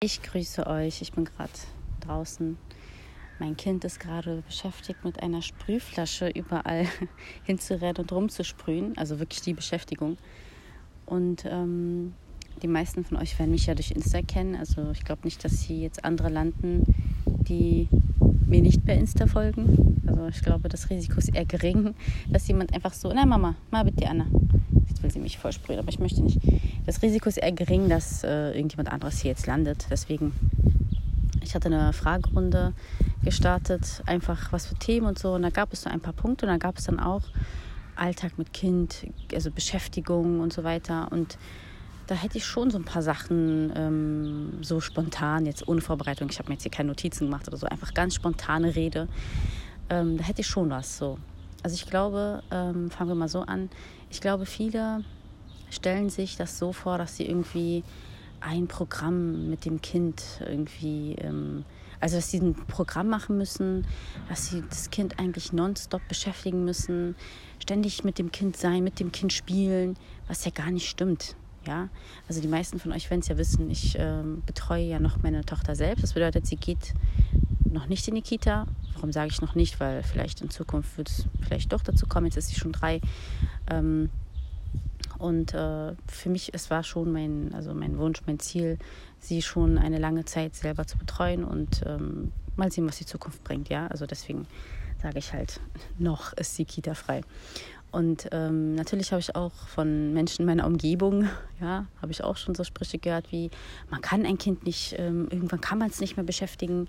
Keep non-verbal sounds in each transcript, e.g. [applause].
Ich grüße euch. Ich bin gerade draußen. Mein Kind ist gerade beschäftigt, mit einer Sprühflasche überall [laughs] hinzurennen und rumzusprühen. Also wirklich die Beschäftigung. Und ähm, die meisten von euch werden mich ja durch Insta kennen. Also ich glaube nicht, dass hier jetzt andere landen, die mir nicht per Insta folgen. Also ich glaube, das Risiko ist eher gering, dass jemand einfach so, na Mama, mal bitte Anna. Jetzt will sie mich vollsprühen, aber ich möchte nicht das Risiko ist eher gering, dass äh, irgendjemand anderes hier jetzt landet. Deswegen, ich hatte eine Fragerunde gestartet, einfach was für Themen und so. Und da gab es so ein paar Punkte und da gab es dann auch Alltag mit Kind, also Beschäftigung und so weiter. Und da hätte ich schon so ein paar Sachen ähm, so spontan, jetzt ohne Vorbereitung. Ich habe mir jetzt hier keine Notizen gemacht oder so, einfach ganz spontane Rede. Ähm, da hätte ich schon was so. Also ich glaube, ähm, fangen wir mal so an. Ich glaube, viele stellen sich das so vor, dass sie irgendwie ein Programm mit dem Kind irgendwie, ähm, also dass sie ein Programm machen müssen, dass sie das Kind eigentlich nonstop beschäftigen müssen, ständig mit dem Kind sein, mit dem Kind spielen, was ja gar nicht stimmt. Ja, also die meisten von euch werden es ja wissen, ich ähm, betreue ja noch meine Tochter selbst. Das bedeutet, sie geht noch nicht in die Kita. Warum sage ich noch nicht? Weil vielleicht in Zukunft wird es vielleicht doch dazu kommen. Jetzt ist sie schon drei. Ähm, und äh, für mich, es war schon mein, also mein Wunsch, mein Ziel, sie schon eine lange Zeit selber zu betreuen und ähm, mal sehen, was die Zukunft bringt. Ja, also deswegen sage ich halt, [laughs] noch ist die Kita frei. Und ähm, natürlich habe ich auch von Menschen in meiner Umgebung, [laughs] ja, habe ich auch schon so Sprüche gehört wie, man kann ein Kind nicht, ähm, irgendwann kann man es nicht mehr beschäftigen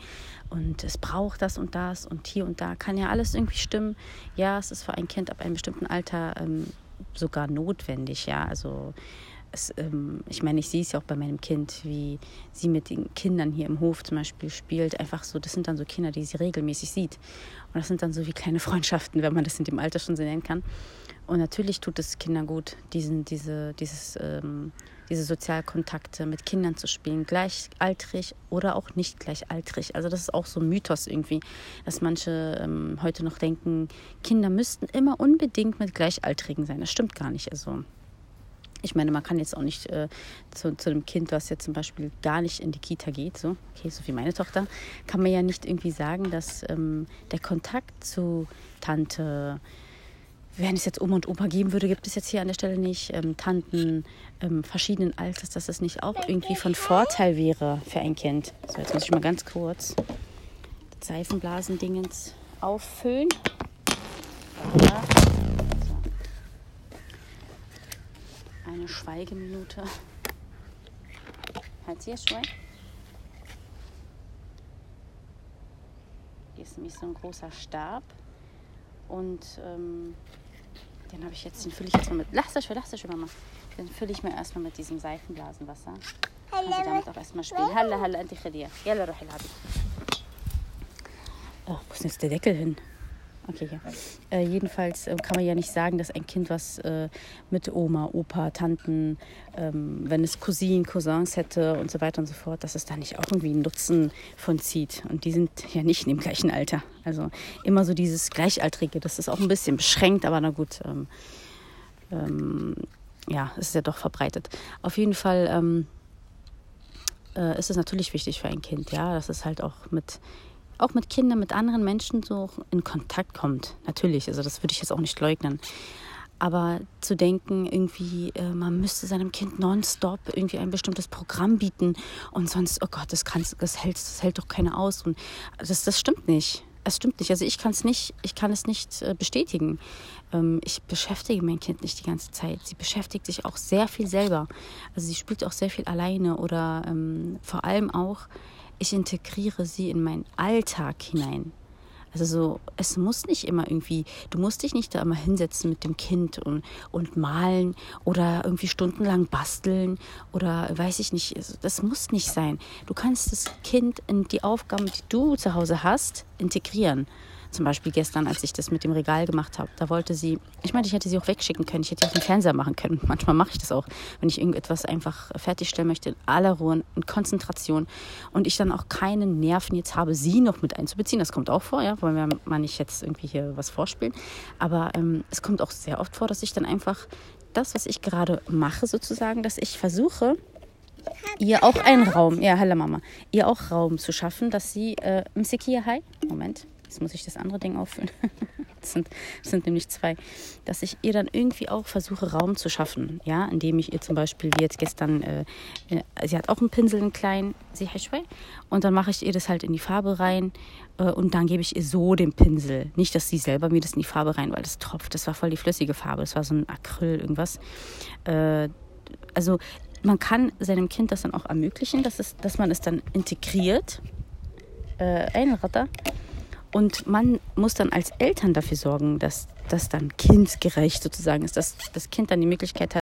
und es braucht das und das und hier und da. Kann ja alles irgendwie stimmen. Ja, es ist für ein Kind ab einem bestimmten Alter ähm, sogar notwendig, ja. Also es, ähm, ich meine, ich sehe es ja auch bei meinem Kind, wie sie mit den Kindern hier im Hof zum Beispiel spielt. Einfach so, das sind dann so Kinder, die sie regelmäßig sieht. Und das sind dann so wie kleine [laughs] Freundschaften, wenn man das in dem Alter schon so nennen kann. Und natürlich tut es Kindern gut, diesen, diese, dieses, ähm, diese Sozialkontakte mit Kindern zu spielen, gleichaltrig oder auch nicht gleichaltrig. Also das ist auch so ein Mythos irgendwie, dass manche ähm, heute noch denken, Kinder müssten immer unbedingt mit Gleichaltrigen sein. Das stimmt gar nicht. Also ich meine, man kann jetzt auch nicht äh, zu, zu einem Kind, was jetzt zum Beispiel gar nicht in die Kita geht, so, okay, so wie meine Tochter, kann man ja nicht irgendwie sagen, dass ähm, der Kontakt zu Tante, wenn es jetzt Oma und Opa geben würde, gibt es jetzt hier an der Stelle nicht, ähm, Tanten ähm, verschiedenen Alters, dass das nicht auch irgendwie von Vorteil wäre für ein Kind. So, jetzt muss ich mal ganz kurz das Seifenblasendingens auffüllen. Ja. eine Schweigeminute. Halt hier schon. Hier ist nämlich so ein großer Stab. Und ähm, den habe ich jetzt, den fülle ich jetzt mal mit. Lass das schon, lass das schon, Mama. Den fülle ich mir erstmal mit diesem Seifenblasenwasser. Kannst du damit auch erstmal spielen. Halla, halla, anti khadir. Yalla, Oh, wo ist denn jetzt der Deckel hin? Okay, ja. Äh, jedenfalls äh, kann man ja nicht sagen, dass ein Kind, was äh, mit Oma, Opa, Tanten, ähm, wenn es Cousinen, Cousins hätte und so weiter und so fort, dass es da nicht auch irgendwie einen Nutzen von zieht. Und die sind ja nicht in dem gleichen Alter. Also immer so dieses Gleichaltrige, das ist auch ein bisschen beschränkt, aber na gut. Ähm, ähm, ja, es ist ja doch verbreitet. Auf jeden Fall ähm, äh, ist es natürlich wichtig für ein Kind, ja, dass es halt auch mit auch mit Kindern, mit anderen Menschen so in Kontakt kommt. Natürlich, also das würde ich jetzt auch nicht leugnen. Aber zu denken, irgendwie, äh, man müsste seinem Kind nonstop irgendwie ein bestimmtes Programm bieten und sonst, oh Gott, das, kann, das, hält, das hält doch keiner aus. Und das, das stimmt nicht. Es stimmt nicht. Also ich kann es nicht, ich kann es nicht äh, bestätigen. Ähm, ich beschäftige mein Kind nicht die ganze Zeit. Sie beschäftigt sich auch sehr viel selber. Also sie spielt auch sehr viel alleine oder ähm, vor allem auch ich integriere sie in meinen Alltag hinein. Also so, es muss nicht immer irgendwie, du musst dich nicht da immer hinsetzen mit dem Kind und, und malen oder irgendwie stundenlang basteln oder weiß ich nicht, also das muss nicht sein. Du kannst das Kind in die Aufgaben, die du zu Hause hast, integrieren. Zum Beispiel gestern, als ich das mit dem Regal gemacht habe, da wollte sie, ich meine, ich hätte sie auch wegschicken können, ich hätte auch den Fernseher machen können. [laughs] Manchmal mache ich das auch, wenn ich irgendetwas einfach fertigstellen möchte, in aller Ruhe, in Konzentration und ich dann auch keine Nerven jetzt habe, sie noch mit einzubeziehen. Das kommt auch vor, ja, wollen wir mal nicht jetzt irgendwie hier was vorspielen. Aber ähm, es kommt auch sehr oft vor, dass ich dann einfach das, was ich gerade mache, sozusagen, dass ich versuche, ihr auch einen Raum, ja, hallo Mama, ihr auch Raum zu schaffen, dass sie, äh, Msikia, hi, Moment, jetzt muss ich das andere Ding auffüllen. [laughs] das, sind, das sind nämlich zwei. Dass ich ihr dann irgendwie auch versuche, Raum zu schaffen, ja, indem ich ihr zum Beispiel, wie jetzt gestern, äh, äh sie hat auch einen Pinsel, einen kleinen, sie und dann mache ich ihr das halt in die Farbe rein äh, und dann gebe ich ihr so den Pinsel. Nicht, dass sie selber mir das in die Farbe rein, weil das tropft, das war voll die flüssige Farbe, das war so ein Acryl, irgendwas. Äh, also man kann seinem Kind das dann auch ermöglichen, dass, es, dass man es dann integriert, äh, einratter. Und man muss dann als Eltern dafür sorgen, dass das dann kindgerecht sozusagen ist, dass das Kind dann die Möglichkeit hat,